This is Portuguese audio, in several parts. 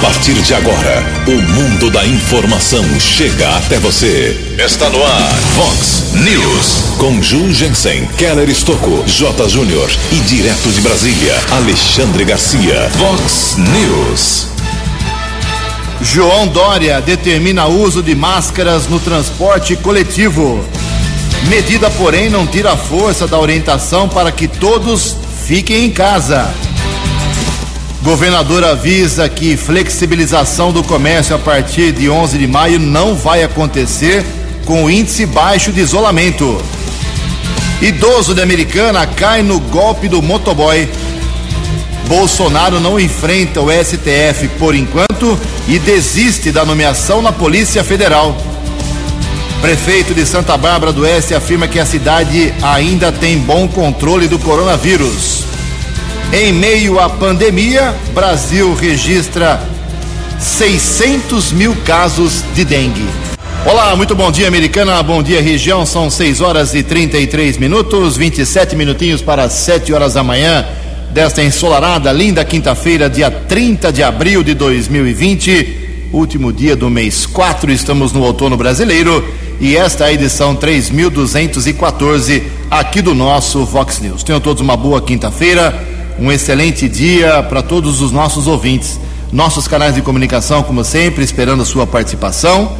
partir de agora, o mundo da informação chega até você. Está no ar, Fox News. Com Ju Jensen, Keller Estocco, J. Júnior e direto de Brasília, Alexandre Garcia. Fox News. João Dória determina uso de máscaras no transporte coletivo. Medida, porém, não tira a força da orientação para que todos fiquem em casa. Governador avisa que flexibilização do comércio a partir de 11 de maio não vai acontecer com índice baixo de isolamento. Idoso de Americana cai no golpe do motoboy. Bolsonaro não enfrenta o STF por enquanto e desiste da nomeação na Polícia Federal. Prefeito de Santa Bárbara do Oeste afirma que a cidade ainda tem bom controle do coronavírus. Em meio à pandemia, Brasil registra 600 mil casos de dengue. Olá, muito bom dia, americana. Bom dia, região. São 6 horas e 33 minutos, 27 minutinhos para 7 horas da manhã desta ensolarada, linda quinta-feira, dia 30 de abril de 2020, último dia do mês 4. Estamos no outono brasileiro e esta é a edição 3214 aqui do nosso Vox News. Tenham todos uma boa quinta-feira um excelente dia para todos os nossos ouvintes. Nossos canais de comunicação, como sempre, esperando a sua participação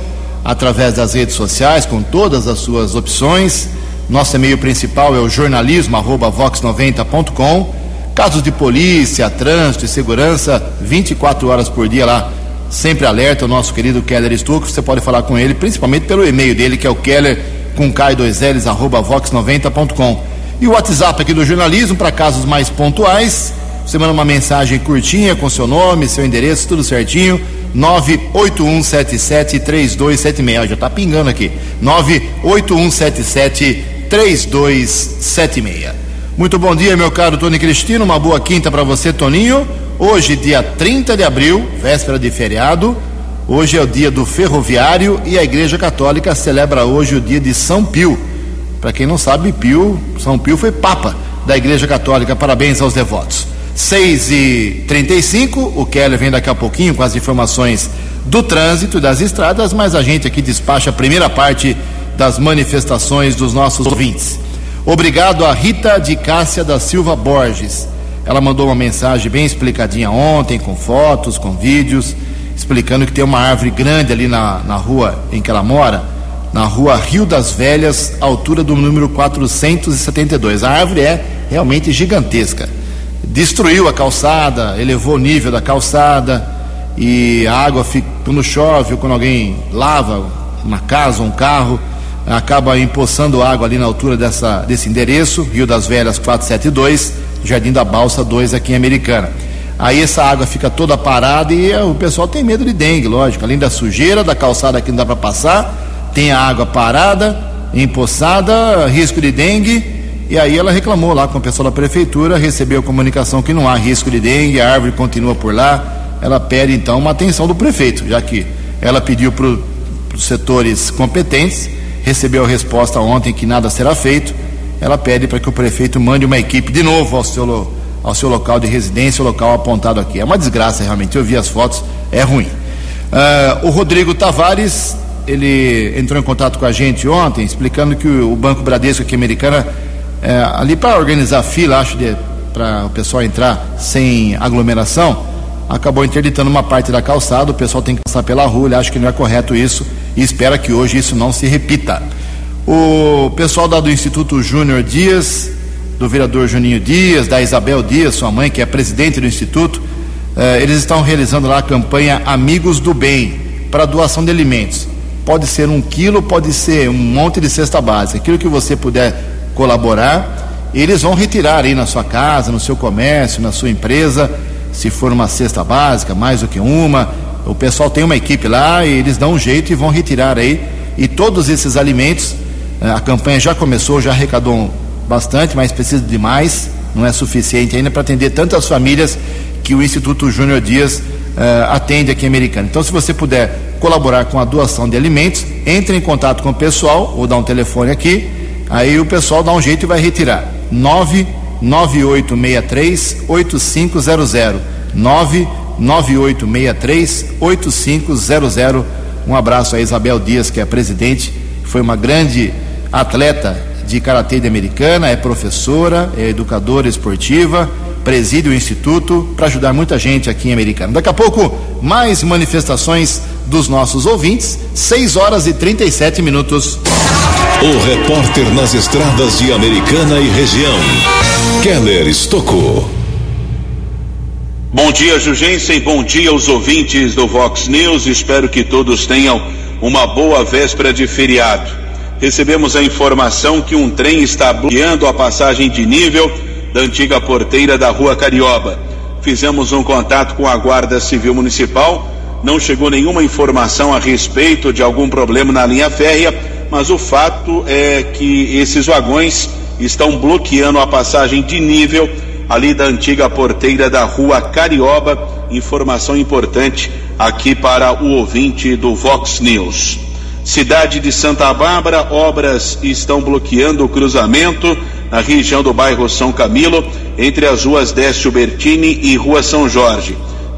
através das redes sociais, com todas as suas opções. Nosso e-mail principal é o jornalismo@vox90.com. Casos de polícia, trânsito e segurança, 24 horas por dia lá, sempre alerta o nosso querido Keller Stuck. Você pode falar com ele, principalmente pelo e-mail dele, que é o keller com k2ls arroba vox90.com. E o WhatsApp aqui do jornalismo para casos mais pontuais. Você manda uma mensagem curtinha com seu nome, seu endereço, tudo certinho. 981773276. Já está pingando aqui. 981773276. Muito bom dia, meu caro Tony Cristino. Uma boa quinta para você, Toninho. Hoje, dia 30 de abril, véspera de feriado. Hoje é o dia do ferroviário e a Igreja Católica celebra hoje o dia de São Pio. Para quem não sabe, Pio, São Pio foi papa da Igreja Católica. Parabéns aos devotos. 6 e 35 o Keller vem daqui a pouquinho com as informações do trânsito das estradas, mas a gente aqui despacha a primeira parte das manifestações dos nossos ouvintes. Obrigado a Rita de Cássia da Silva Borges. Ela mandou uma mensagem bem explicadinha ontem, com fotos, com vídeos, explicando que tem uma árvore grande ali na, na rua em que ela mora na rua Rio das Velhas, altura do número 472. A árvore é realmente gigantesca. Destruiu a calçada, elevou o nível da calçada e a água fica, quando chove ou quando alguém lava uma casa, um carro, acaba empoçando água ali na altura dessa, desse endereço, Rio das Velhas 472, Jardim da Balsa 2 aqui em Americana. Aí essa água fica toda parada e o pessoal tem medo de dengue, lógico, além da sujeira da calçada que não dá para passar, tem a água parada, empoçada, risco de dengue. E aí ela reclamou lá com o pessoal da prefeitura, recebeu a comunicação que não há risco de dengue, a árvore continua por lá. Ela pede então uma atenção do prefeito, já que ela pediu para os setores competentes, recebeu a resposta ontem que nada será feito. Ela pede para que o prefeito mande uma equipe de novo ao seu, ao seu local de residência, o local apontado aqui. É uma desgraça realmente. Eu vi as fotos, é ruim. Uh, o Rodrigo Tavares ele entrou em contato com a gente ontem, explicando que o, Banco Bradesco aqui americana, é, ali para organizar fila, acho, para o pessoal entrar sem aglomeração, acabou interditando uma parte da calçada, o pessoal tem que passar pela rua, ele acha que não é correto isso e espera que hoje isso não se repita. O pessoal da, do Instituto Júnior Dias, do vereador Juninho Dias, da Isabel Dias, sua mãe, que é presidente do Instituto, eh, eles estão realizando lá a campanha Amigos do Bem para doação de alimentos. Pode ser um quilo, pode ser um monte de cesta básica. Aquilo que você puder colaborar, eles vão retirar aí na sua casa, no seu comércio, na sua empresa, se for uma cesta básica, mais do que uma. O pessoal tem uma equipe lá e eles dão um jeito e vão retirar aí. E todos esses alimentos, eh, a campanha já começou, já arrecadou bastante, mas precisa de mais, não é suficiente ainda para atender tantas famílias que o Instituto Júnior Dias uh, atende aqui em Americana. Então, se você puder colaborar com a doação de alimentos, entre em contato com o pessoal ou dá um telefone aqui, aí o pessoal dá um jeito e vai retirar. 99863 8500 9 9863-8500. Um abraço a Isabel Dias, que é presidente, foi uma grande atleta de karatê de americana, é professora, é educadora esportiva, preside o instituto para ajudar muita gente aqui em Americana. Daqui a pouco, mais manifestações dos nossos ouvintes, 6 horas e 37 minutos. O repórter nas estradas de Americana e região, Keller Estocou. Bom dia, Jugensen. Bom dia aos ouvintes do Vox News. Espero que todos tenham uma boa véspera de feriado. Recebemos a informação que um trem está bloqueando a passagem de nível da antiga porteira da Rua Carioba. Fizemos um contato com a Guarda Civil Municipal. Não chegou nenhuma informação a respeito de algum problema na linha férrea, mas o fato é que esses vagões estão bloqueando a passagem de nível ali da antiga porteira da rua Carioba. Informação importante aqui para o ouvinte do Vox News. Cidade de Santa Bárbara, obras estão bloqueando o cruzamento na região do bairro São Camilo, entre as ruas Décio Bertini e Rua São Jorge.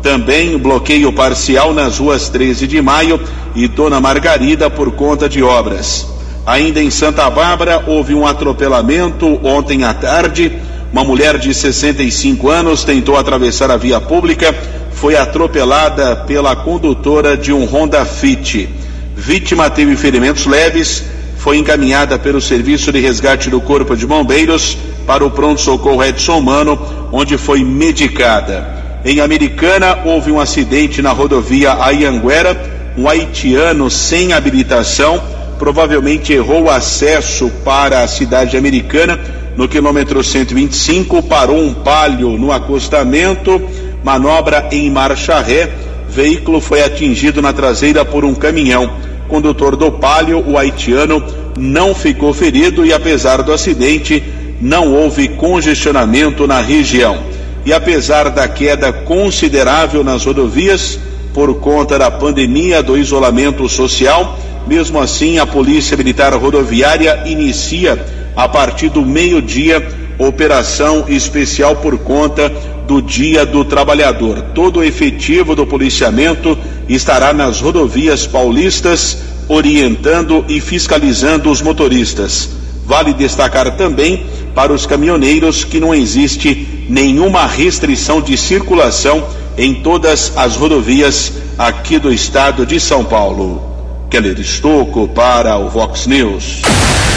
Também bloqueio parcial nas ruas 13 de Maio e Dona Margarida por conta de obras. Ainda em Santa Bárbara, houve um atropelamento ontem à tarde uma mulher de 65 anos tentou atravessar a via pública, foi atropelada pela condutora de um Honda Fit. Vítima teve ferimentos leves, foi encaminhada pelo Serviço de Resgate do Corpo de Bombeiros para o pronto-socorro Edson Mano, onde foi medicada. Em Americana, houve um acidente na rodovia Ayanguera. Um haitiano sem habilitação provavelmente errou o acesso para a cidade americana no quilômetro 125, parou um palio no acostamento, manobra em marcha ré, veículo foi atingido na traseira por um caminhão. Condutor do palio, o haitiano, não ficou ferido e apesar do acidente, não houve congestionamento na região. E apesar da queda considerável nas rodovias, por conta da pandemia do isolamento social, mesmo assim a Polícia Militar Rodoviária inicia a partir do meio-dia, operação especial por conta do Dia do Trabalhador. Todo o efetivo do policiamento estará nas rodovias paulistas, orientando e fiscalizando os motoristas. Vale destacar também para os caminhoneiros que não existe nenhuma restrição de circulação em todas as rodovias aqui do estado de São Paulo. Keller Estocco para o Vox News.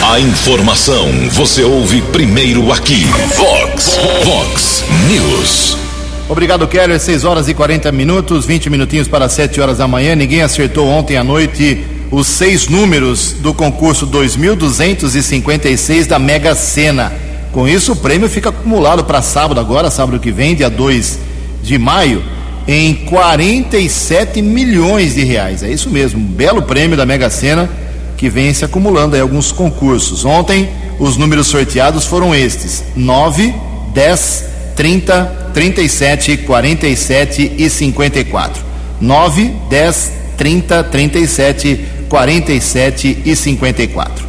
A informação você ouve primeiro aqui. Vox, Vox News. Obrigado, Keller. 6 horas e 40 minutos, 20 minutinhos para 7 horas da manhã. Ninguém acertou ontem à noite os seis números do concurso 2256 da Mega Sena. Com isso, o prêmio fica acumulado para sábado, agora, sábado que vem, dia 2 de maio, em 47 milhões de reais. É isso mesmo, um belo prêmio da Mega Sena que vem se acumulando aí alguns concursos. Ontem os números sorteados foram estes: 9, 10, 30, 37, 47 e 54. 9, 10, 30, 37, 47 e 54.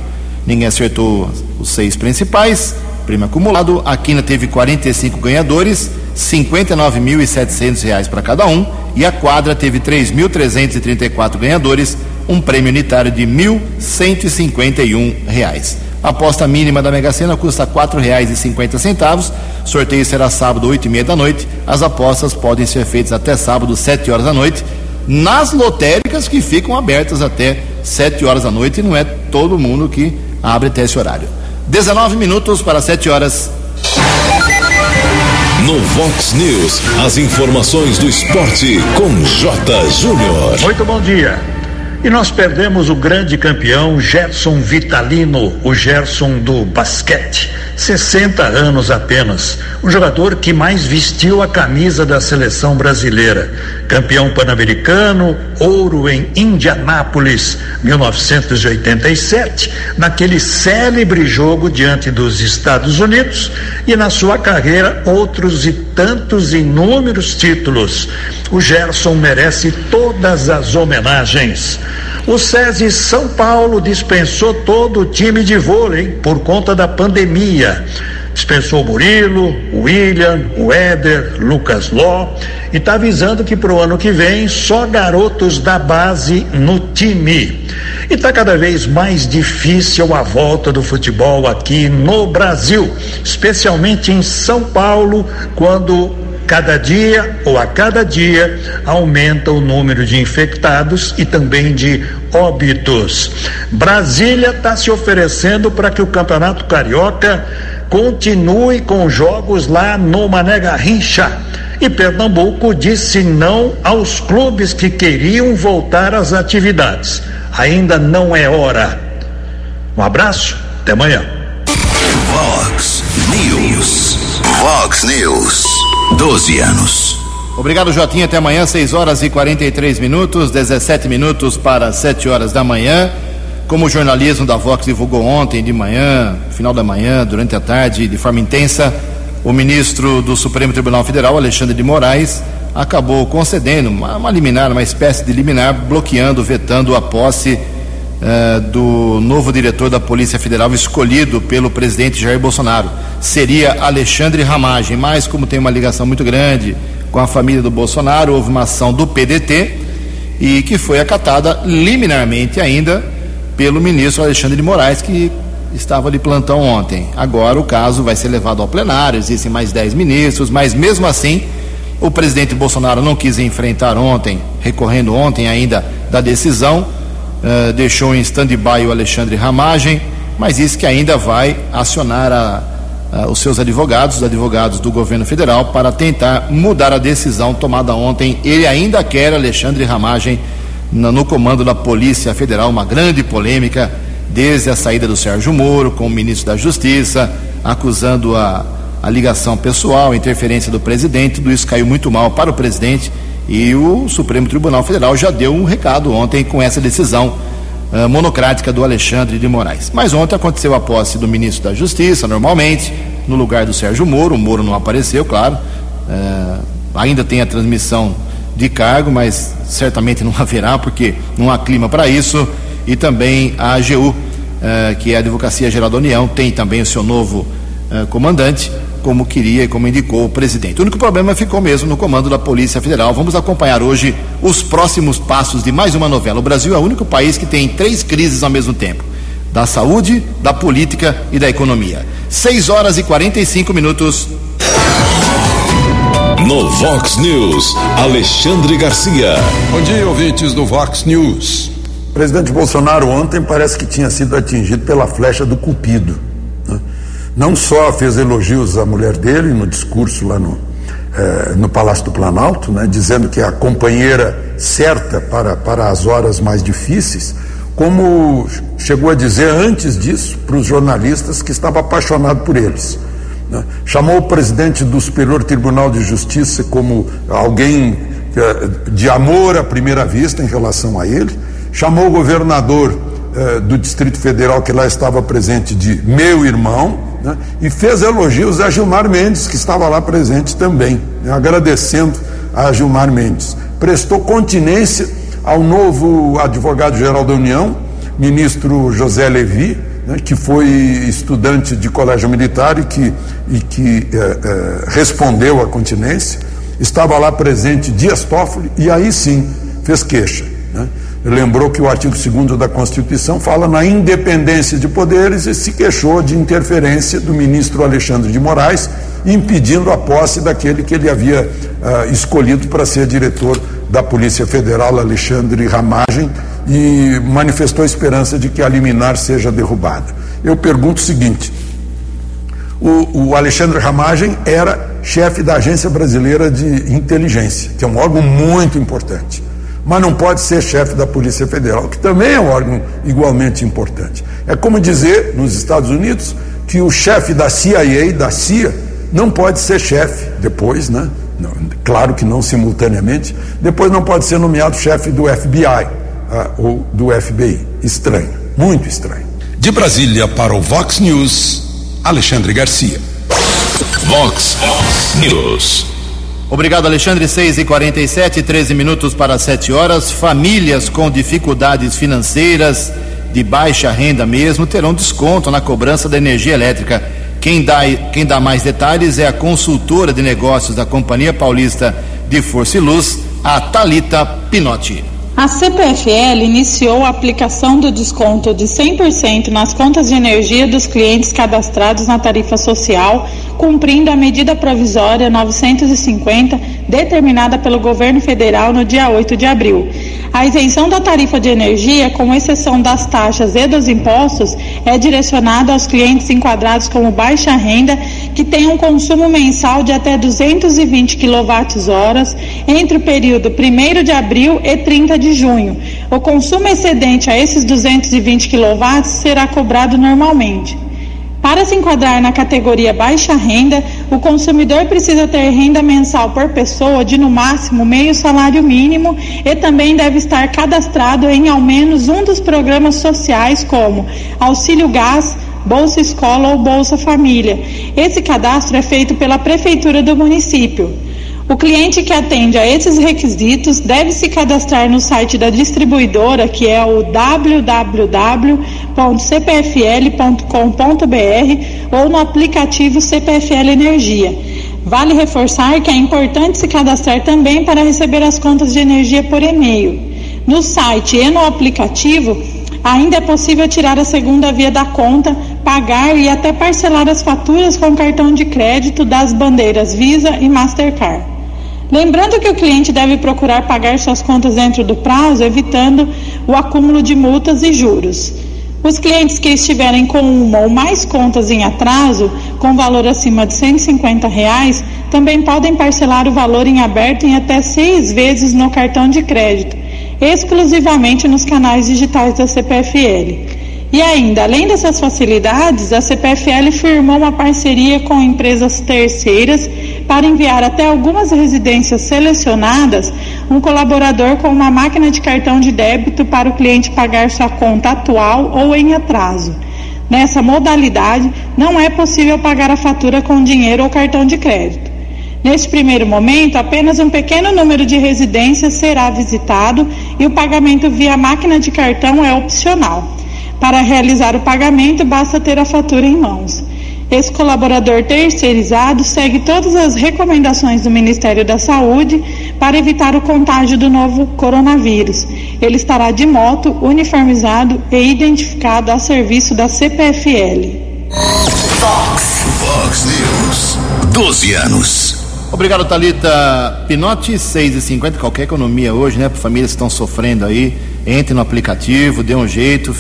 Ninguém acertou os seis principais. Prêmio acumulado. A Quina teve 45 ganhadores, R$ 59.700 para cada um. E a quadra teve 3.334 ganhadores, um prêmio unitário de R$ 1.151. A aposta mínima da Mega Sena custa R$ 4,50. Sorteio será sábado, 8 e meia da noite. As apostas podem ser feitas até sábado, 7 horas da noite, nas lotéricas que ficam abertas até 7 horas da noite. E não é todo mundo que abre até esse horário. 19 minutos para 7 horas. No Vox News, as informações do esporte com J. Júnior. Muito bom dia. E nós perdemos o grande campeão Gerson Vitalino, o Gerson do basquete. 60 anos apenas. Um jogador que mais vestiu a camisa da seleção brasileira. Campeão pan-americano, ouro em Indianápolis, 1987, naquele célebre jogo diante dos Estados Unidos. E na sua carreira, outros e tantos inúmeros títulos. O Gerson merece todas as homenagens. O SESI São Paulo dispensou todo o time de vôlei por conta da pandemia. Dispensou Murilo, William, o Éder, Lucas Ló e está avisando que para o ano que vem só garotos da base no time. E está cada vez mais difícil a volta do futebol aqui no Brasil, especialmente em São Paulo, quando cada dia ou a cada dia aumenta o número de infectados e também de óbitos. Brasília está se oferecendo para que o Campeonato Carioca continue com jogos lá no Mané Garrincha. E Pernambuco disse não aos clubes que queriam voltar às atividades. Ainda não é hora. Um abraço, até amanhã. Vox News. Vox News. 12 anos. Obrigado, Jotinha. Até amanhã, 6 horas e 43 minutos, 17 minutos para 7 horas da manhã. Como o jornalismo da Vox divulgou ontem de manhã, final da manhã, durante a tarde, de forma intensa, o ministro do Supremo Tribunal Federal, Alexandre de Moraes, acabou concedendo uma, uma liminar, uma espécie de liminar, bloqueando, vetando a posse uh, do novo diretor da Polícia Federal escolhido pelo presidente Jair Bolsonaro. Seria Alexandre Ramagem, mas como tem uma ligação muito grande com a família do Bolsonaro, houve uma ação do PDT e que foi acatada liminarmente ainda pelo ministro Alexandre de Moraes, que estava de plantão ontem. Agora o caso vai ser levado ao plenário, existem mais dez ministros, mas mesmo assim o presidente Bolsonaro não quis enfrentar ontem, recorrendo ontem ainda da decisão, uh, deixou em stand-by o Alexandre Ramagem, mas disse que ainda vai acionar a, a, os seus advogados, os advogados do governo federal, para tentar mudar a decisão tomada ontem. Ele ainda quer Alexandre Ramagem no, comando da Polícia Federal, uma grande polêmica desde a saída do Sérgio Moro com o ministro da Justiça, acusando a, a ligação pessoal, a interferência do presidente. Tudo isso caiu muito mal para o presidente e o Supremo Tribunal Federal já deu um recado ontem com essa decisão uh, monocrática do Alexandre de Moraes. Mas ontem aconteceu a posse do ministro da Justiça, normalmente, no lugar do Sérgio Moro. O Moro não apareceu, claro. Uh, ainda tem a transmissão de cargo, mas certamente não haverá, porque não há clima para isso. E também a AGU, uh, que é a Advocacia Geral da União, tem também o seu novo comandante como queria e como indicou o presidente. O único problema ficou mesmo no comando da Polícia Federal. Vamos acompanhar hoje os próximos passos de mais uma novela. O Brasil é o único país que tem três crises ao mesmo tempo: da saúde, da política e da economia. 6 horas e 45 minutos. No Vox News, Alexandre Garcia. Bom dia, ouvintes do Vox News. O presidente Bolsonaro ontem parece que tinha sido atingido pela flecha do Cupido não só fez elogios à mulher dele no discurso lá no, eh, no Palácio do Planalto, né, dizendo que é a companheira certa para, para as horas mais difíceis, como chegou a dizer antes disso para os jornalistas que estava apaixonado por eles. Né. Chamou o presidente do Superior Tribunal de Justiça como alguém eh, de amor à primeira vista em relação a ele, chamou o governador eh, do Distrito Federal que lá estava presente de meu irmão, né? e fez elogios a Gilmar Mendes, que estava lá presente também, né? agradecendo a Gilmar Mendes. Prestou continência ao novo advogado-geral da União, ministro José Levi, né? que foi estudante de colégio militar e que, e que eh, eh, respondeu à continência. Estava lá presente Dias Toffoli e aí sim fez queixa. Né? lembrou que o artigo 2 da Constituição fala na independência de poderes e se queixou de interferência do ministro Alexandre de Moraes, impedindo a posse daquele que ele havia uh, escolhido para ser diretor da Polícia Federal, Alexandre Ramagem, e manifestou a esperança de que a liminar seja derrubada. Eu pergunto o seguinte: o, o Alexandre Ramagem era chefe da Agência Brasileira de Inteligência, que é um órgão muito importante mas não pode ser chefe da Polícia Federal, que também é um órgão igualmente importante. É como dizer, nos Estados Unidos, que o chefe da CIA, da CIA, não pode ser chefe depois, né? Não, claro que não simultaneamente, depois não pode ser nomeado chefe do FBI ah, ou do FBI. Estranho, muito estranho. De Brasília para o Vox News, Alexandre Garcia. Vox News. Obrigado, Alexandre. 6 e 47 13 minutos para 7 horas. Famílias com dificuldades financeiras, de baixa renda mesmo, terão desconto na cobrança da energia elétrica. Quem dá, quem dá mais detalhes é a consultora de negócios da Companhia Paulista de Força e Luz, a Talita Pinotti. A CPFL iniciou a aplicação do desconto de 100% nas contas de energia dos clientes cadastrados na tarifa social, cumprindo a medida provisória 950 determinada pelo governo federal no dia 8 de abril. A isenção da tarifa de energia, com exceção das taxas e dos impostos, é direcionada aos clientes enquadrados como baixa renda que têm um consumo mensal de até 220 kWh entre o período 1 de abril e 30 de junho. O consumo excedente a esses 220 kW será cobrado normalmente. Para se enquadrar na categoria baixa renda, o consumidor precisa ter renda mensal por pessoa de no máximo meio salário mínimo e também deve estar cadastrado em ao menos um dos programas sociais como Auxílio Gás, Bolsa Escola ou Bolsa Família. Esse cadastro é feito pela Prefeitura do município. O cliente que atende a esses requisitos deve se cadastrar no site da distribuidora, que é o www.cpfl.com.br ou no aplicativo CPFL Energia. Vale reforçar que é importante se cadastrar também para receber as contas de energia por e-mail. No site e no aplicativo, ainda é possível tirar a segunda via da conta, pagar e até parcelar as faturas com cartão de crédito das bandeiras Visa e Mastercard. Lembrando que o cliente deve procurar pagar suas contas dentro do prazo, evitando o acúmulo de multas e juros. Os clientes que estiverem com uma ou mais contas em atraso, com valor acima de 150 reais, também podem parcelar o valor em aberto em até seis vezes no cartão de crédito, exclusivamente nos canais digitais da CPFL. E ainda, além dessas facilidades, a CPFL firmou uma parceria com empresas terceiras para enviar até algumas residências selecionadas um colaborador com uma máquina de cartão de débito para o cliente pagar sua conta atual ou em atraso. Nessa modalidade, não é possível pagar a fatura com dinheiro ou cartão de crédito. Neste primeiro momento, apenas um pequeno número de residências será visitado e o pagamento via máquina de cartão é opcional. Para realizar o pagamento, basta ter a fatura em mãos. Esse colaborador terceirizado segue todas as recomendações do Ministério da Saúde para evitar o contágio do novo coronavírus. Ele estará de moto, uniformizado e identificado a serviço da CPFL. Fox, Fox News. 12 anos. Obrigado, Talita Pinotti, 6,50. Qualquer economia hoje, né? Para famílias que estão sofrendo aí, entre no aplicativo, dê um jeito,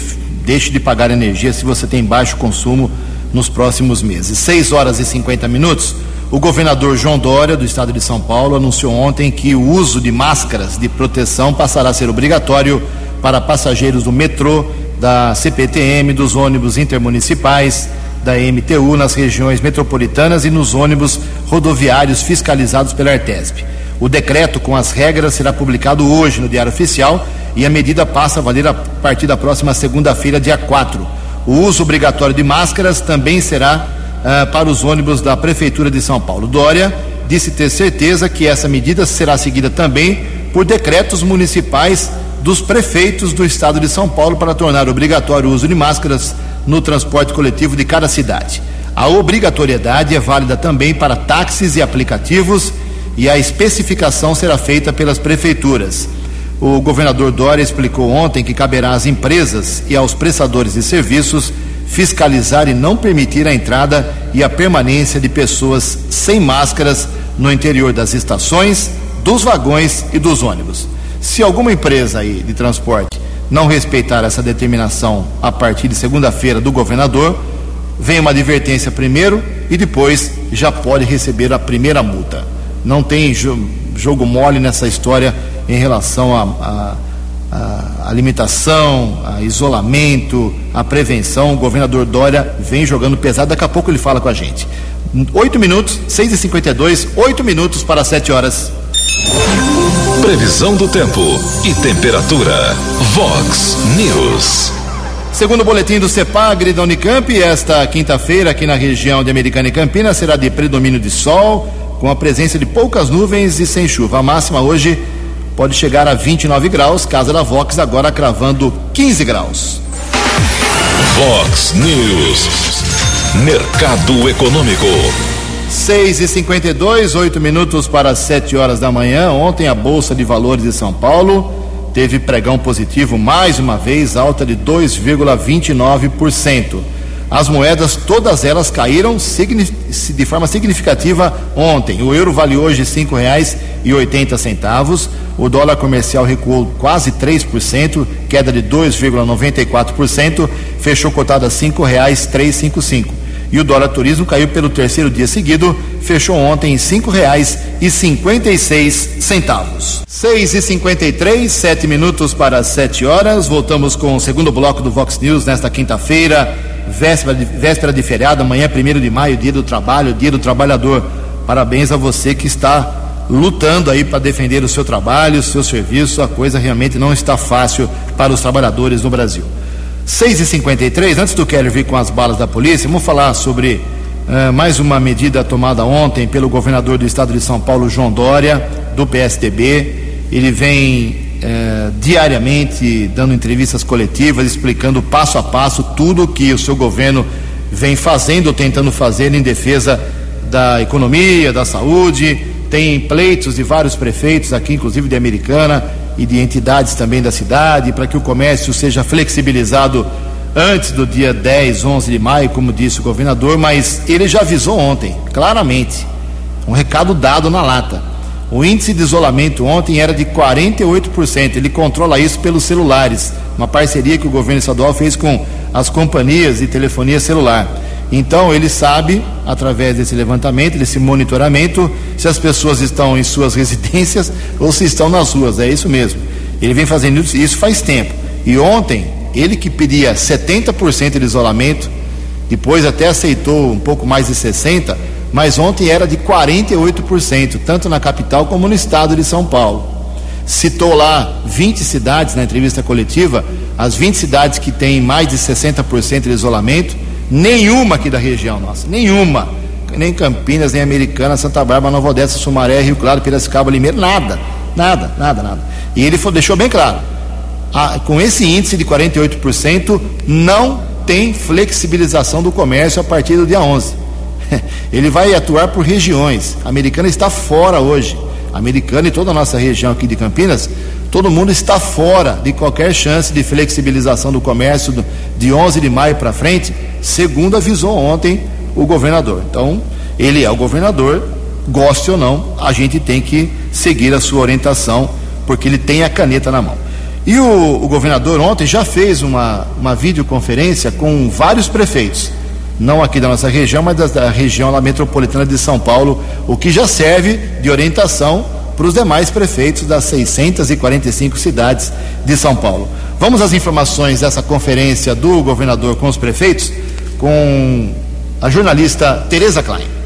Deixe de pagar energia se você tem baixo consumo nos próximos meses. 6 horas e 50 minutos. O governador João Dória, do estado de São Paulo, anunciou ontem que o uso de máscaras de proteção passará a ser obrigatório para passageiros do metrô, da CPTM, dos ônibus intermunicipais, da MTU nas regiões metropolitanas e nos ônibus rodoviários fiscalizados pela Artesp. O decreto com as regras será publicado hoje no Diário Oficial e a medida passa a valer a partir da próxima segunda-feira, dia 4. O uso obrigatório de máscaras também será uh, para os ônibus da Prefeitura de São Paulo. Dória disse ter certeza que essa medida será seguida também por decretos municipais dos prefeitos do estado de São Paulo para tornar obrigatório o uso de máscaras no transporte coletivo de cada cidade. A obrigatoriedade é válida também para táxis e aplicativos e a especificação será feita pelas prefeituras. O governador Dória explicou ontem que caberá às empresas e aos prestadores de serviços fiscalizar e não permitir a entrada e a permanência de pessoas sem máscaras no interior das estações, dos vagões e dos ônibus. Se alguma empresa aí de transporte não respeitar essa determinação a partir de segunda-feira do governador, vem uma advertência primeiro e depois já pode receber a primeira multa. Não tem jogo mole nessa história em relação a, a, a isolamento, a prevenção. O governador Dória vem jogando pesado. Daqui a pouco ele fala com a gente. Oito minutos, seis e cinquenta e dois, oito minutos para sete horas. Previsão do tempo e temperatura. Vox News. Segundo o boletim do CEPAGRE da Unicamp, esta quinta-feira aqui na região de Americana e Campinas será de predomínio de sol, com a presença de poucas nuvens e sem chuva. A máxima hoje pode chegar a 29 graus, Casa da Vox agora cravando 15 graus. Vox News. Mercado Econômico. 6 e 52 8 minutos para 7 horas da manhã. Ontem a Bolsa de Valores de São Paulo teve pregão positivo mais uma vez, alta de 2,29%. As moedas, todas elas caíram de forma significativa ontem. O euro vale hoje oitenta centavos. O dólar comercial recuou quase 3%, queda de 2,94%, fechou cotado a cinco cinco. E o dólar turismo caiu pelo terceiro dia seguido, fechou ontem em reais e cinquenta e seis centavos. Seis e cinquenta e três, sete minutos para sete horas. Voltamos com o segundo bloco do Vox News nesta quinta-feira véspera de, véspera de feriado, amanhã, primeiro de maio, dia do trabalho, dia do trabalhador. Parabéns a você que está lutando aí para defender o seu trabalho, o seu serviço. A coisa realmente não está fácil para os trabalhadores no Brasil. 6h53, antes do Keller vir com as balas da polícia, vamos falar sobre uh, mais uma medida tomada ontem pelo governador do estado de São Paulo, João Dória, do PSDB. Ele vem é, diariamente dando entrevistas coletivas, explicando passo a passo tudo que o seu governo vem fazendo ou tentando fazer em defesa da economia, da saúde. Tem pleitos de vários prefeitos aqui, inclusive de Americana e de entidades também da cidade, para que o comércio seja flexibilizado antes do dia 10, 11 de maio, como disse o governador, mas ele já avisou ontem, claramente, um recado dado na lata o índice de isolamento ontem era de 48%. Ele controla isso pelos celulares, uma parceria que o governo estadual fez com as companhias de telefonia celular. Então ele sabe, através desse levantamento, desse monitoramento, se as pessoas estão em suas residências ou se estão nas ruas. É isso mesmo. Ele vem fazendo isso faz tempo. E ontem, ele que pedia 70% de isolamento, depois até aceitou um pouco mais de 60%, mas ontem era de 48%, tanto na capital como no estado de São Paulo. Citou lá 20 cidades na entrevista coletiva, as 20 cidades que têm mais de 60% de isolamento, nenhuma aqui da região nossa, nenhuma. Nem Campinas, nem Americana, Santa Bárbara, Nova Odessa, Sumaré, Rio Claro, Piracicaba, Limeira, nada, nada, nada, nada. E ele deixou bem claro, a, com esse índice de 48%, não tem flexibilização do comércio a partir do dia 11. Ele vai atuar por regiões. A americana está fora hoje. A americana e toda a nossa região aqui de Campinas, todo mundo está fora de qualquer chance de flexibilização do comércio de 11 de maio para frente, segundo avisou ontem o governador. Então, ele é o governador, goste ou não, a gente tem que seguir a sua orientação, porque ele tem a caneta na mão. E o, o governador ontem já fez uma, uma videoconferência com vários prefeitos não aqui da nossa região, mas da, região lá metropolitana de São Paulo, o que já serve de orientação para os demais prefeitos das 645 cidades de São Paulo. Vamos às informações dessa conferência do governador com os prefeitos, com a jornalista Tereza Klein.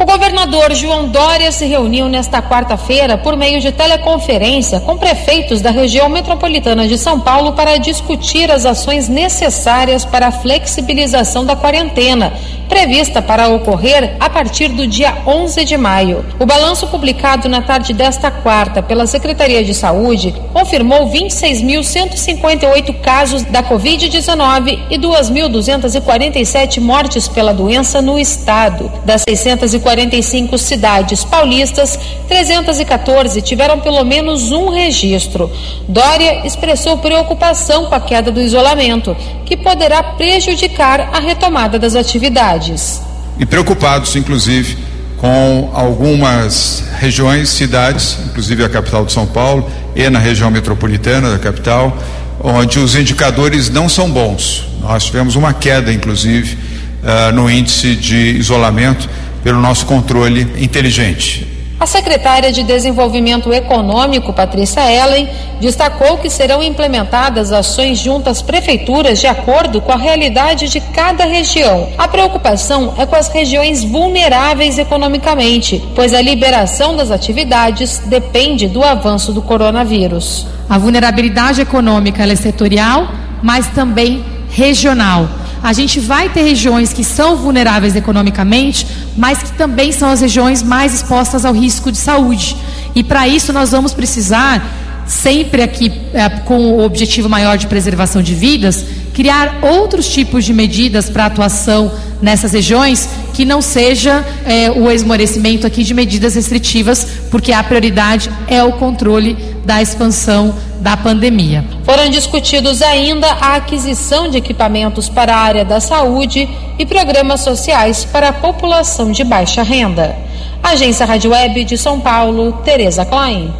O governador João Dória se reuniu nesta quarta-feira por meio de teleconferência com prefeitos da região metropolitana de São Paulo para discutir as ações necessárias para a flexibilização da quarentena, prevista para ocorrer a partir do dia 11 de maio. O balanço publicado na tarde desta quarta pela Secretaria de Saúde confirmou 26.158 casos da Covid-19 e 2.247 mortes pela doença no estado. Das 640 45 cidades paulistas, 314 tiveram pelo menos um registro. Dória expressou preocupação com a queda do isolamento, que poderá prejudicar a retomada das atividades. E preocupados, inclusive, com algumas regiões, cidades, inclusive a capital de São Paulo e na região metropolitana da capital, onde os indicadores não são bons. Nós tivemos uma queda, inclusive, uh, no índice de isolamento pelo nosso controle inteligente. A secretária de Desenvolvimento Econômico, Patrícia Ellen, destacou que serão implementadas ações junto às prefeituras de acordo com a realidade de cada região. A preocupação é com as regiões vulneráveis economicamente, pois a liberação das atividades depende do avanço do coronavírus. A vulnerabilidade econômica é setorial, mas também regional. A gente vai ter regiões que são vulneráveis economicamente, mas que também são as regiões mais expostas ao risco de saúde. E para isso nós vamos precisar sempre aqui é, com o objetivo maior de preservação de vidas, criar outros tipos de medidas para atuação nessas regiões que não seja é, o esmorecimento aqui de medidas restritivas, porque a prioridade é o controle da expansão da pandemia. Foram discutidos ainda a aquisição de equipamentos para a área da saúde e programas sociais para a população de baixa renda. Agência Rádio Web de São Paulo, Tereza Klein.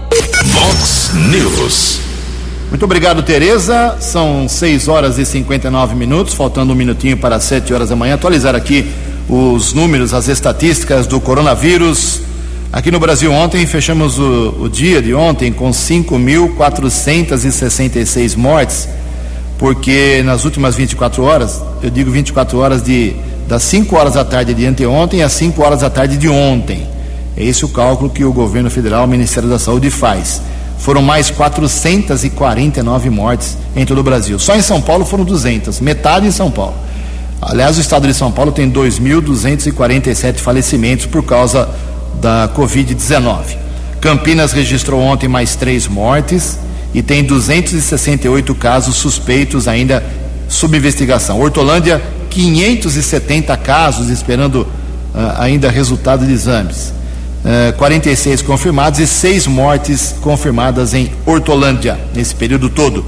Vox News. Muito obrigado, Tereza. São 6 horas e 59 minutos, faltando um minutinho para 7 horas da manhã. Atualizar aqui os números, as estatísticas do coronavírus. Aqui no Brasil, ontem, fechamos o, o dia de ontem com 5.466 mortes, porque nas últimas 24 horas, eu digo 24 horas de das 5 horas da tarde de anteontem às 5 horas da tarde de ontem. É esse o cálculo que o governo federal, o Ministério da Saúde faz foram mais 449 mortes em todo o Brasil. Só em São Paulo foram 200, metade em São Paulo. Aliás, o estado de São Paulo tem 2.247 falecimentos por causa da Covid-19. Campinas registrou ontem mais três mortes e tem 268 casos suspeitos ainda sob investigação. Hortolândia, 570 casos esperando uh, ainda resultado de exames. 46 eh, confirmados e seis mortes confirmadas em Hortolândia nesse período todo.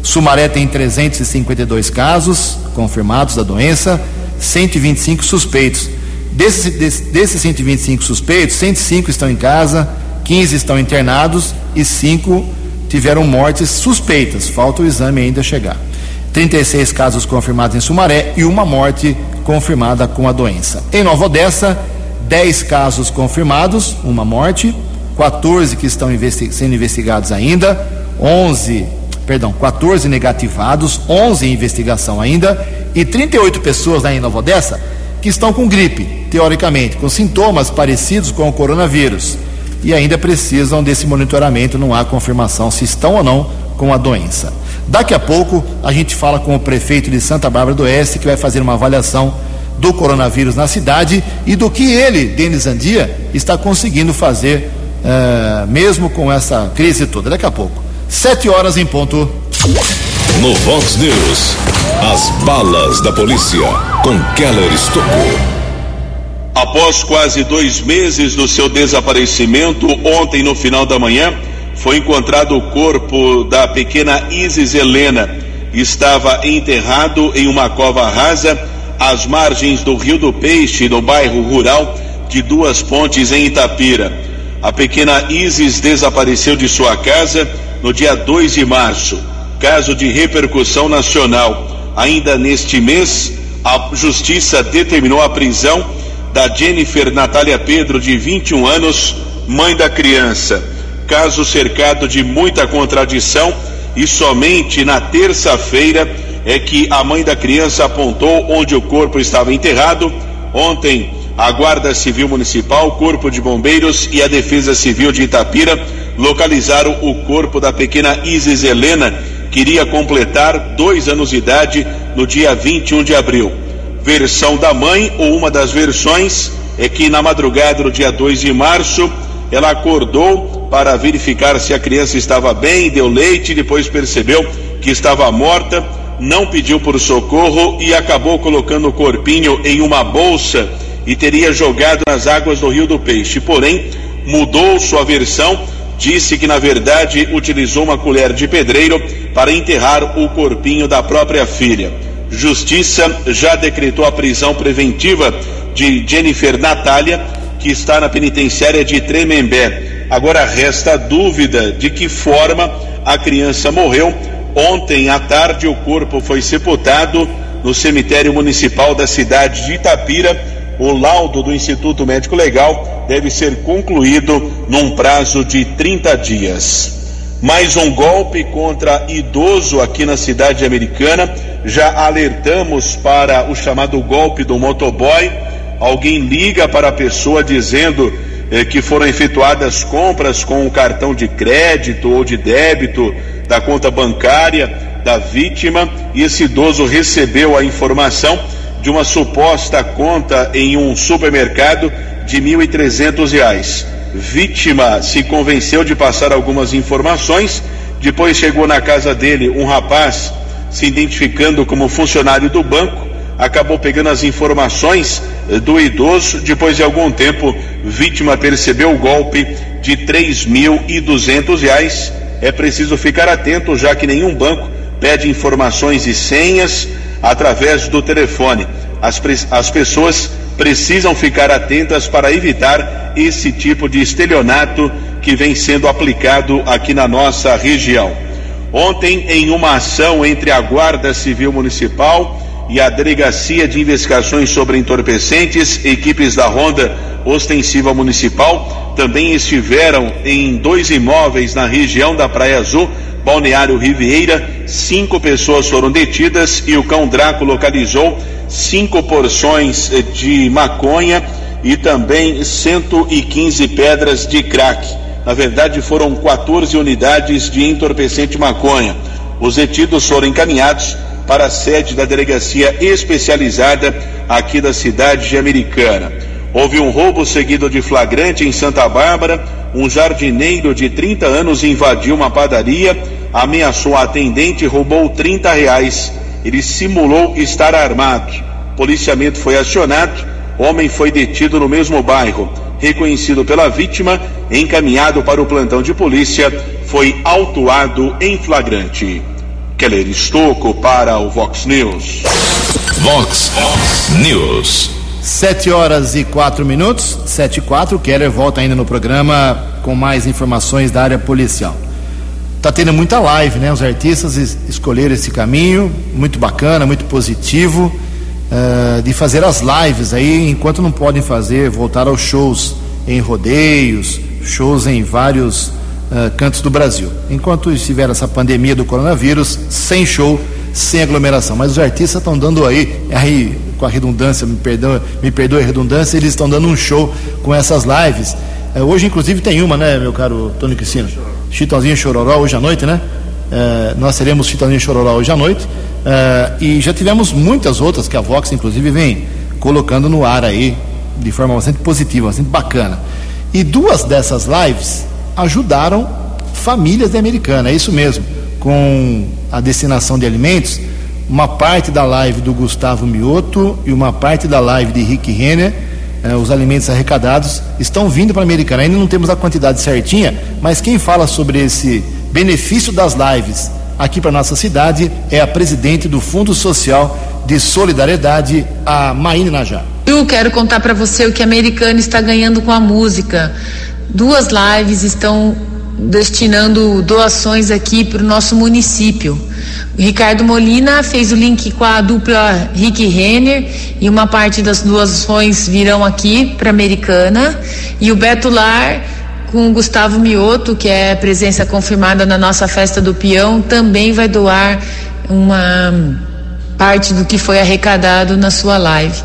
Sumaré tem 352 casos confirmados da doença, 125 suspeitos. Desses, desses 125 suspeitos, 105 estão em casa, 15 estão internados e 5 tiveram mortes suspeitas. Falta o exame ainda chegar. 36 casos confirmados em Sumaré e uma morte confirmada com a doença. Em Nova Odessa, 10 casos confirmados, uma morte, 14 que estão investi sendo investigados ainda, 11, perdão, 14 negativados, 11 em investigação ainda e 38 pessoas lá em Nova Odessa que estão com gripe, teoricamente, com sintomas parecidos com o coronavírus e ainda precisam desse monitoramento, não há confirmação se estão ou não com a doença. Daqui a pouco a gente fala com o prefeito de Santa Bárbara do Oeste que vai fazer uma avaliação do coronavírus na cidade e do que ele, Denis Andia, está conseguindo fazer, uh, mesmo com essa crise toda. Daqui a pouco. Sete horas em ponto. No Vox News, as balas da polícia com Keller Estocou. Após quase dois meses do seu desaparecimento, ontem no final da manhã, foi encontrado o corpo da pequena Isis Helena. Estava enterrado em uma cova rasa às margens do Rio do Peixe, no bairro rural de Duas Pontes, em Itapira. A pequena Isis desapareceu de sua casa no dia 2 de março. Caso de repercussão nacional. Ainda neste mês, a Justiça determinou a prisão da Jennifer Natália Pedro, de 21 anos, mãe da criança. Caso cercado de muita contradição e somente na terça-feira é que a mãe da criança apontou onde o corpo estava enterrado. Ontem, a Guarda Civil Municipal, Corpo de Bombeiros e a Defesa Civil de Itapira localizaram o corpo da pequena Isis Helena, que iria completar dois anos de idade no dia 21 de abril. Versão da mãe, ou uma das versões, é que na madrugada do dia 2 de março, ela acordou para verificar se a criança estava bem, deu leite, depois percebeu que estava morta não pediu por socorro e acabou colocando o corpinho em uma bolsa e teria jogado nas águas do Rio do Peixe. Porém, mudou sua versão, disse que na verdade utilizou uma colher de pedreiro para enterrar o corpinho da própria filha. Justiça já decretou a prisão preventiva de Jennifer Natália, que está na penitenciária de Tremembé. Agora resta a dúvida de que forma a criança morreu Ontem à tarde, o corpo foi sepultado no cemitério municipal da cidade de Itapira. O laudo do Instituto Médico Legal deve ser concluído num prazo de 30 dias. Mais um golpe contra idoso aqui na cidade americana. Já alertamos para o chamado golpe do motoboy. Alguém liga para a pessoa dizendo eh, que foram efetuadas compras com um cartão de crédito ou de débito da conta bancária da vítima e esse idoso recebeu a informação de uma suposta conta em um supermercado de R$ 1.300. Vítima se convenceu de passar algumas informações Depois chegou na casa dele um rapaz se identificando como funcionário do banco, acabou pegando as informações eh, do idoso. Depois de algum tempo, vítima percebeu o golpe de duzentos reais. É preciso ficar atento, já que nenhum banco pede informações e senhas através do telefone. As, as pessoas precisam ficar atentas para evitar esse tipo de estelionato que vem sendo aplicado aqui na nossa região. Ontem, em uma ação entre a Guarda Civil Municipal e a Delegacia de Investigações sobre Entorpecentes, equipes da Ronda Ostensiva Municipal também estiveram em dois imóveis na região da Praia Azul, Balneário Riviera. Cinco pessoas foram detidas e o cão Draco localizou cinco porções de maconha e também 115 pedras de crack. Na verdade, foram 14 unidades de entorpecente maconha. Os detidos foram encaminhados para a sede da delegacia especializada aqui da cidade de Americana. Houve um roubo seguido de flagrante em Santa Bárbara. Um jardineiro de 30 anos invadiu uma padaria, ameaçou a atendente e roubou 30 reais. Ele simulou estar armado. Policiamento foi acionado. Homem foi detido no mesmo bairro. Reconhecido pela vítima, encaminhado para o plantão de polícia, foi autuado em flagrante. Keller Estocco para o Vox News. Vox News. Sete horas e quatro minutos, sete e quatro. Keller volta ainda no programa com mais informações da área policial. Tá tendo muita live, né? Os artistas es escolheram esse caminho, muito bacana, muito positivo, uh, de fazer as lives aí, enquanto não podem fazer, voltar aos shows em rodeios, shows em vários uh, cantos do Brasil. Enquanto estiver essa pandemia do coronavírus, sem show, sem aglomeração. Mas os artistas estão dando aí, aí com a redundância, me perdoe, me perdoe a redundância, eles estão dando um show com essas lives. Uh, hoje, inclusive, tem uma, né, meu caro Tony Cristino? Chitãozinho Chororó hoje à noite, né? Uh, nós teremos Chitãozinho Chororó hoje à noite. E já tivemos muitas outras que a Vox, inclusive, vem colocando no ar aí de forma bastante positiva, bastante bacana. E duas dessas lives ajudaram famílias de americana, é isso mesmo, com a destinação de alimentos, uma parte da live do Gustavo Mioto e uma parte da live de Rick Renner, eh, os alimentos arrecadados estão vindo para a Americana. Ainda não temos a quantidade certinha, mas quem fala sobre esse benefício das lives aqui para nossa cidade é a presidente do Fundo Social de Solidariedade, a Maíne Najar. Eu quero contar para você o que a Americana está ganhando com a música. Duas lives estão destinando doações aqui para o nosso município. O Ricardo Molina fez o link com a dupla Rick Renner e uma parte das doações virão aqui para Americana. E o Beto Lar com o Gustavo Mioto, que é presença confirmada na nossa festa do peão, também vai doar uma parte do que foi arrecadado na sua live.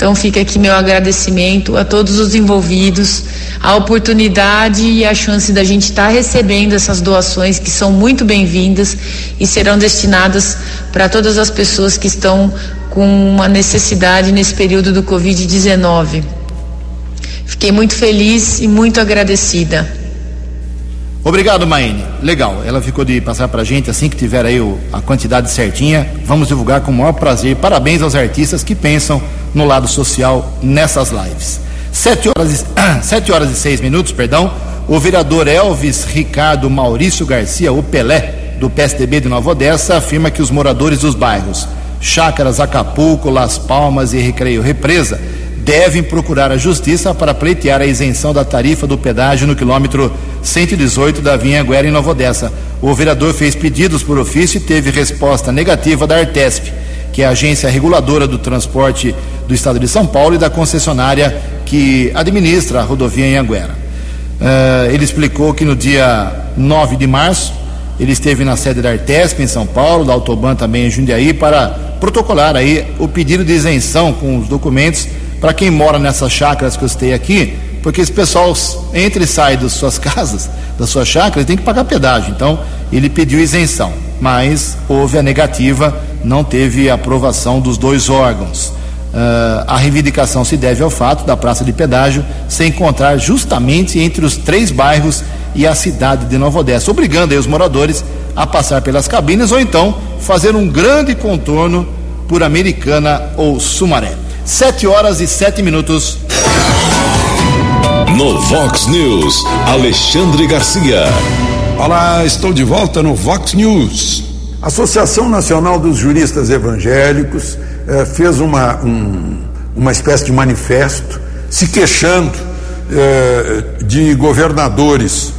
Então fica aqui meu agradecimento a todos os envolvidos, a oportunidade e a chance da gente estar tá recebendo essas doações que são muito bem-vindas e serão destinadas para todas as pessoas que estão com uma necessidade nesse período do Covid-19. Fiquei muito feliz e muito agradecida. Obrigado, Maine. Legal. Ela ficou de passar para a gente assim que tiver aí o, a quantidade certinha. Vamos divulgar com o maior prazer. Parabéns aos artistas que pensam no lado social nessas lives. Sete horas, e, sete horas e seis minutos, perdão. O vereador Elvis Ricardo Maurício Garcia, o Pelé, do PSDB de Nova Odessa, afirma que os moradores dos bairros Chácaras, Acapulco, Las Palmas e Recreio Represa devem procurar a justiça para pleitear a isenção da tarifa do pedágio no quilômetro 118 da Vinha Guera em Nova Odessa. O vereador fez pedidos por ofício e teve resposta negativa da Artesp, que é a agência reguladora do transporte do estado de São Paulo e da concessionária que administra a rodovia em Anguera. Uh, ele explicou que no dia 9 de março ele esteve na sede da Artesp em São Paulo, da Autoban também em Jundiaí, para protocolar aí o pedido de isenção com os documentos para quem mora nessas chácaras que eu citei aqui, porque esse pessoal entra e sai das suas casas, das suas chácaras, tem que pagar pedágio. Então, ele pediu isenção, mas houve a negativa, não teve aprovação dos dois órgãos. Uh, a reivindicação se deve ao fato da praça de pedágio se encontrar justamente entre os três bairros e a cidade de Nova Odessa, obrigando os moradores a passar pelas cabines ou então fazer um grande contorno por Americana ou Sumaré. Sete horas e sete minutos. No Vox News, Alexandre Garcia. Olá, estou de volta no Vox News. A Associação Nacional dos Juristas Evangélicos eh, fez uma, um, uma espécie de manifesto se queixando eh, de governadores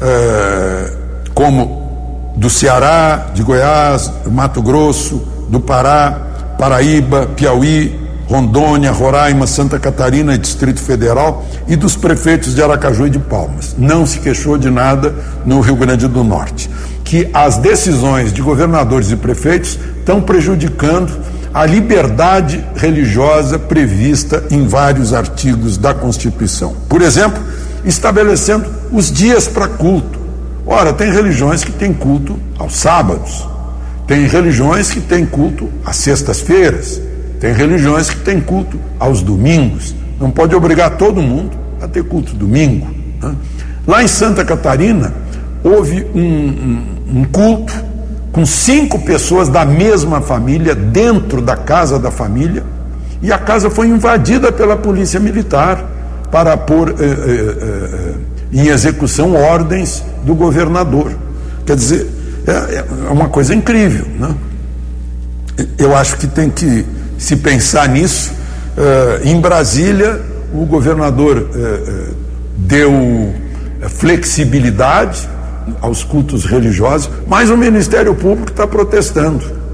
eh, como do Ceará, de Goiás, Mato Grosso, do Pará, Paraíba, Piauí, Rondônia, Roraima, Santa Catarina e Distrito Federal e dos prefeitos de Aracaju e de Palmas. Não se queixou de nada no Rio Grande do Norte. Que as decisões de governadores e prefeitos estão prejudicando a liberdade religiosa prevista em vários artigos da Constituição. Por exemplo, estabelecendo os dias para culto. Ora, tem religiões que têm culto aos sábados, tem religiões que têm culto às sextas-feiras, tem religiões que têm culto aos domingos. Não pode obrigar todo mundo a ter culto domingo. Né? Lá em Santa Catarina, houve um, um, um culto com cinco pessoas da mesma família dentro da casa da família e a casa foi invadida pela polícia militar para pôr eh, eh, eh, em execução ordens do governador. Quer dizer, é, é uma coisa incrível. Né? Eu acho que tem que se pensar nisso. Uh, em Brasília, o governador uh, deu flexibilidade aos cultos religiosos, mas o Ministério Público está protestando.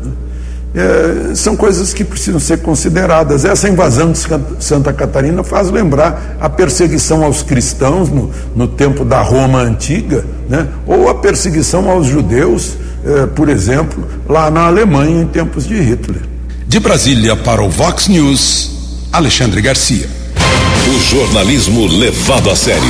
É, são coisas que precisam ser consideradas. Essa invasão de Santa Catarina faz lembrar a perseguição aos cristãos no, no tempo da Roma antiga, né? ou a perseguição aos judeus, é, por exemplo, lá na Alemanha em tempos de Hitler. De Brasília para o Vox News, Alexandre Garcia. O jornalismo levado a sério.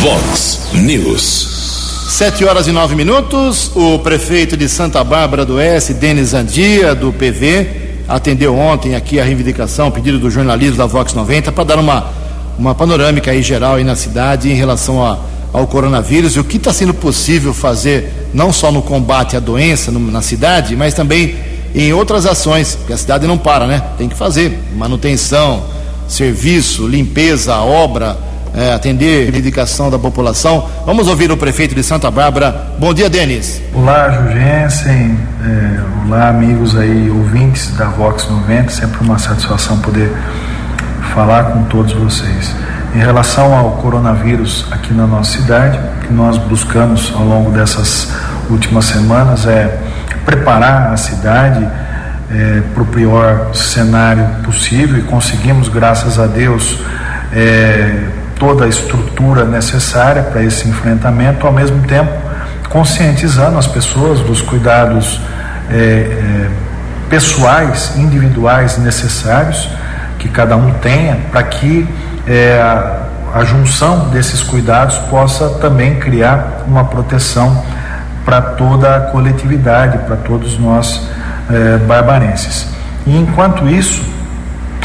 Vox News. Sete horas e nove minutos. O prefeito de Santa Bárbara do Oeste, Denis Andia, do PV, atendeu ontem aqui a reivindicação, pedido do jornalismo da Vox 90, para dar uma, uma panorâmica aí geral aí na cidade em relação a, ao coronavírus e o que está sendo possível fazer, não só no combate à doença no, na cidade, mas também em outras ações, que a cidade não para, né? Tem que fazer manutenção, serviço, limpeza, obra, é, atender a dedicação da população. Vamos ouvir o prefeito de Santa Bárbara. Bom dia, Denis. Olá, Jugensen. É, olá, amigos aí, ouvintes da Vox 90. Sempre uma satisfação poder falar com todos vocês. Em relação ao coronavírus aqui na nossa cidade, o que nós buscamos ao longo dessas últimas semanas é preparar a cidade é, para o pior cenário possível e conseguimos, graças a Deus, é, toda a estrutura necessária para esse enfrentamento, ao mesmo tempo conscientizando as pessoas dos cuidados é, é pessoais, individuais necessários que cada um tenha para que é, a, a junção desses cuidados possa também criar uma proteção para toda a coletividade, para todos nós é, barbarenses. E enquanto isso,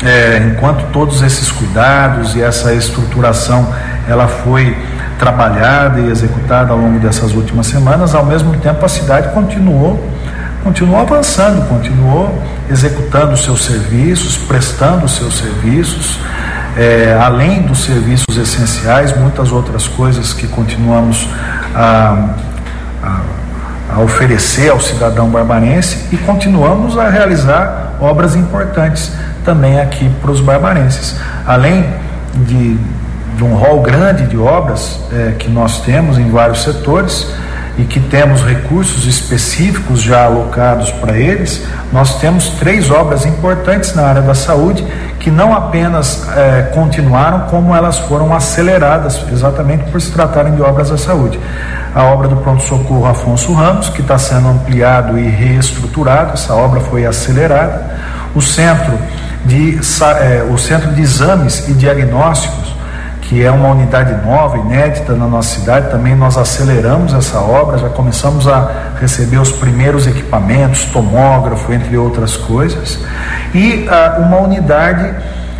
é, enquanto todos esses cuidados e essa estruturação ela foi trabalhada e executada ao longo dessas últimas semanas, ao mesmo tempo a cidade continuou continuou avançando, continuou executando os seus serviços, prestando os seus serviços, é, além dos serviços essenciais, muitas outras coisas que continuamos a a, a oferecer ao cidadão barbarense e continuamos a realizar obras importantes também aqui para os barbarenses. Além de, de um rol grande de obras é, que nós temos em vários setores e que temos recursos específicos já alocados para eles, nós temos três obras importantes na área da saúde que não apenas é, continuaram, como elas foram aceleradas, exatamente por se tratarem de obras da saúde a obra do pronto-socorro Afonso Ramos, que está sendo ampliado e reestruturado, essa obra foi acelerada. O centro de, é, o centro de exames e diagnósticos, que é uma unidade nova, inédita na nossa cidade, também nós aceleramos essa obra, já começamos a receber os primeiros equipamentos, tomógrafo, entre outras coisas, e ah, uma unidade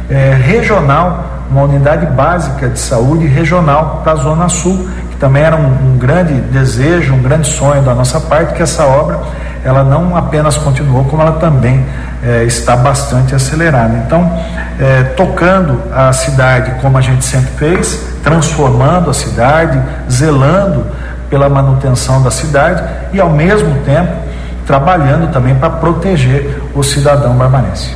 é, regional, uma unidade básica de saúde regional para a Zona Sul, também era um, um grande desejo, um grande sonho da nossa parte que essa obra ela não apenas continuou, como ela também é, está bastante acelerada. Então, é, tocando a cidade como a gente sempre fez, transformando a cidade, zelando pela manutenção da cidade e, ao mesmo tempo, trabalhando também para proteger o cidadão barbarense.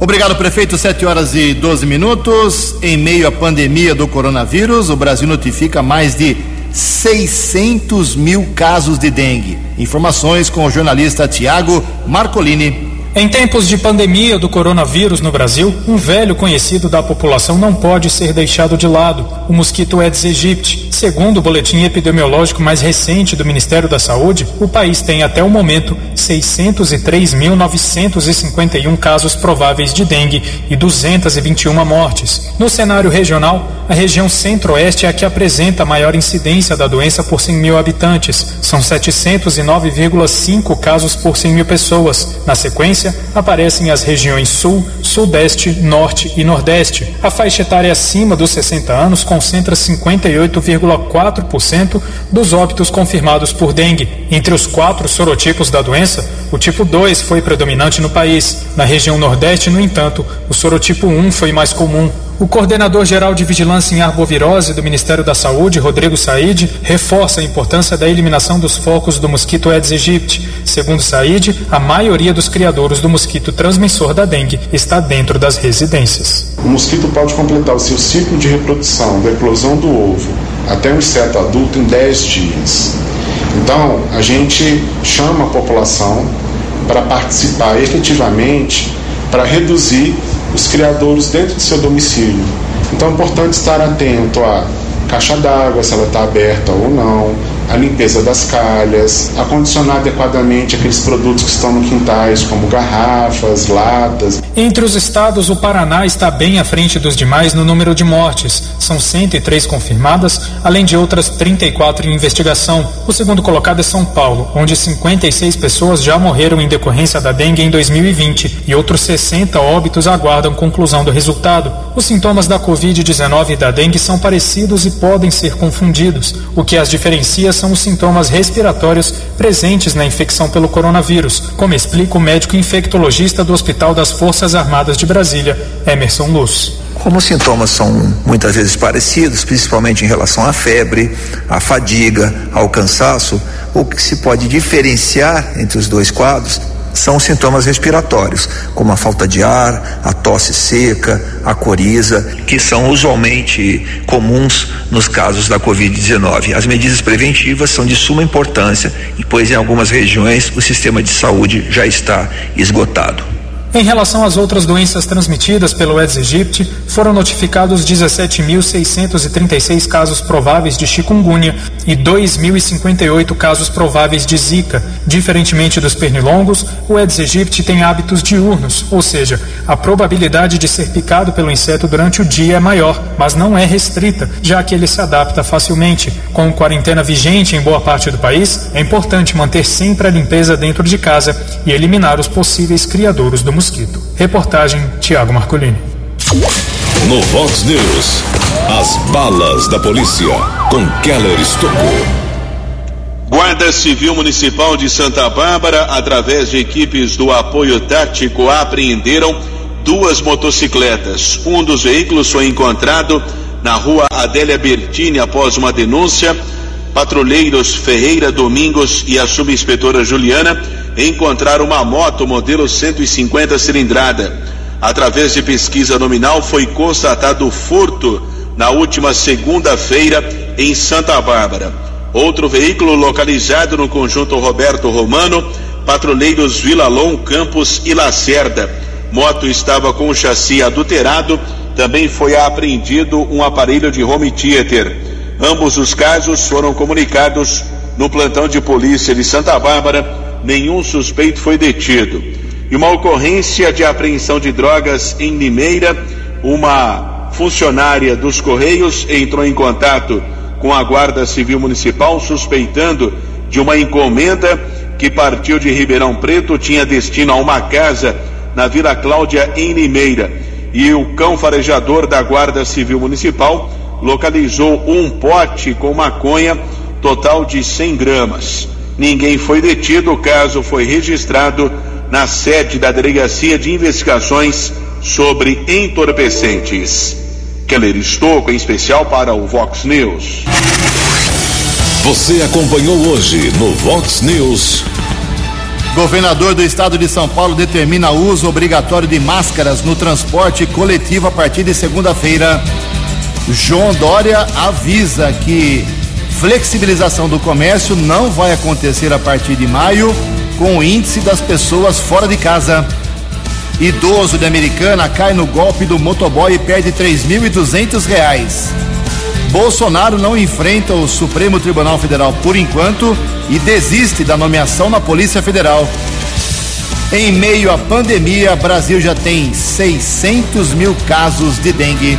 Obrigado, prefeito. 7 horas e 12 minutos. Em meio à pandemia do coronavírus, o Brasil notifica mais de 600 mil casos de dengue. Informações com o jornalista Tiago Marcolini. Em tempos de pandemia do coronavírus no Brasil, um velho conhecido da população não pode ser deixado de lado: o mosquito Aedes aegypti. Segundo o boletim epidemiológico mais recente do Ministério da Saúde, o país tem até o momento 603.951 casos prováveis de dengue e 221 mortes. No cenário regional, a região centro-oeste é a que apresenta a maior incidência da doença por 100 mil habitantes. São 709,5 casos por 100 mil pessoas. Na sequência, aparecem as regiões Sul, Sudeste, Norte e Nordeste. A faixa etária acima dos 60 anos concentra 58,4% dos óbitos confirmados por dengue. Entre os quatro sorotipos da doença, o tipo 2 foi predominante no país. Na região Nordeste, no entanto, o sorotipo 1 foi mais comum. O coordenador-geral de vigilância em arbovirose do Ministério da Saúde, Rodrigo Said, reforça a importância da eliminação dos focos do mosquito Aedes aegypti. Segundo Said, a maioria dos criadores do mosquito transmissor da dengue está dentro das residências. O mosquito pode completar o seu ciclo de reprodução da eclosão do ovo até o inseto adulto em 10 dias. Então, a gente chama a população para participar efetivamente para reduzir os criadores dentro do seu domicílio. Então é importante estar atento à caixa d'água, se ela está aberta ou não, a limpeza das calhas, acondicionar adequadamente aqueles produtos que estão no quintais, como garrafas, latas. Entre os estados, o Paraná está bem à frente dos demais no número de mortes. São 103 confirmadas, além de outras 34 em investigação. O segundo colocado é São Paulo, onde 56 pessoas já morreram em decorrência da dengue em 2020 e outros 60 óbitos aguardam conclusão do resultado. Os sintomas da Covid-19 e da dengue são parecidos e podem ser confundidos. O que as diferencia são os sintomas respiratórios presentes na infecção pelo coronavírus, como explica o médico infectologista do Hospital das Forças Armadas de Brasília, Emerson Luz. Como os sintomas são muitas vezes parecidos, principalmente em relação à febre, à fadiga, ao cansaço, o que se pode diferenciar entre os dois quadros são sintomas respiratórios, como a falta de ar, a tosse seca, a coriza, que são usualmente comuns nos casos da Covid-19. As medidas preventivas são de suma importância, pois em algumas regiões o sistema de saúde já está esgotado. Em relação às outras doenças transmitidas pelo Aedes aegypti, foram notificados 17.636 casos prováveis de chikungunya e 2.058 casos prováveis de zika. Diferentemente dos pernilongos, o Aedes aegypti tem hábitos diurnos, ou seja, a probabilidade de ser picado pelo inseto durante o dia é maior, mas não é restrita, já que ele se adapta facilmente. Com quarentena vigente em boa parte do país, é importante manter sempre a limpeza dentro de casa e eliminar os possíveis criadouros do mosquito. Reportagem Tiago Marcolini. No Vox News, as balas da polícia com Keller Estocou. Guarda Civil Municipal de Santa Bárbara, através de equipes do apoio tático, apreenderam duas motocicletas. Um dos veículos foi encontrado na rua Adélia Bertini após uma denúncia. Patrulheiros Ferreira Domingos e a subinspetora Juliana encontraram uma moto modelo 150 cilindrada. Através de pesquisa nominal, foi constatado furto na última segunda-feira em Santa Bárbara. Outro veículo localizado no conjunto Roberto Romano, patrulheiros Vilalon, Campos e Lacerda. Moto estava com o chassi adulterado. Também foi apreendido um aparelho de home theater. Ambos os casos foram comunicados no plantão de polícia de Santa Bárbara nenhum suspeito foi detido. E uma ocorrência de apreensão de drogas em Limeira, uma funcionária dos Correios entrou em contato com a Guarda Civil Municipal suspeitando de uma encomenda que partiu de Ribeirão Preto, tinha destino a uma casa na Vila Cláudia, em Limeira. E o cão farejador da Guarda Civil Municipal localizou um pote com maconha total de 100 gramas. Ninguém foi detido, o caso foi registrado na sede da Delegacia de Investigações sobre Entorpecentes. Keller Estocco, em especial para o Vox News. Você acompanhou hoje no Vox News. Governador do estado de São Paulo determina o uso obrigatório de máscaras no transporte coletivo a partir de segunda-feira. João Dória avisa que flexibilização do comércio não vai acontecer a partir de maio, com o índice das pessoas fora de casa. Idoso de Americana cai no golpe do motoboy e perde duzentos reais. Bolsonaro não enfrenta o Supremo Tribunal Federal por enquanto e desiste da nomeação na Polícia Federal. Em meio à pandemia, Brasil já tem 600 mil casos de dengue.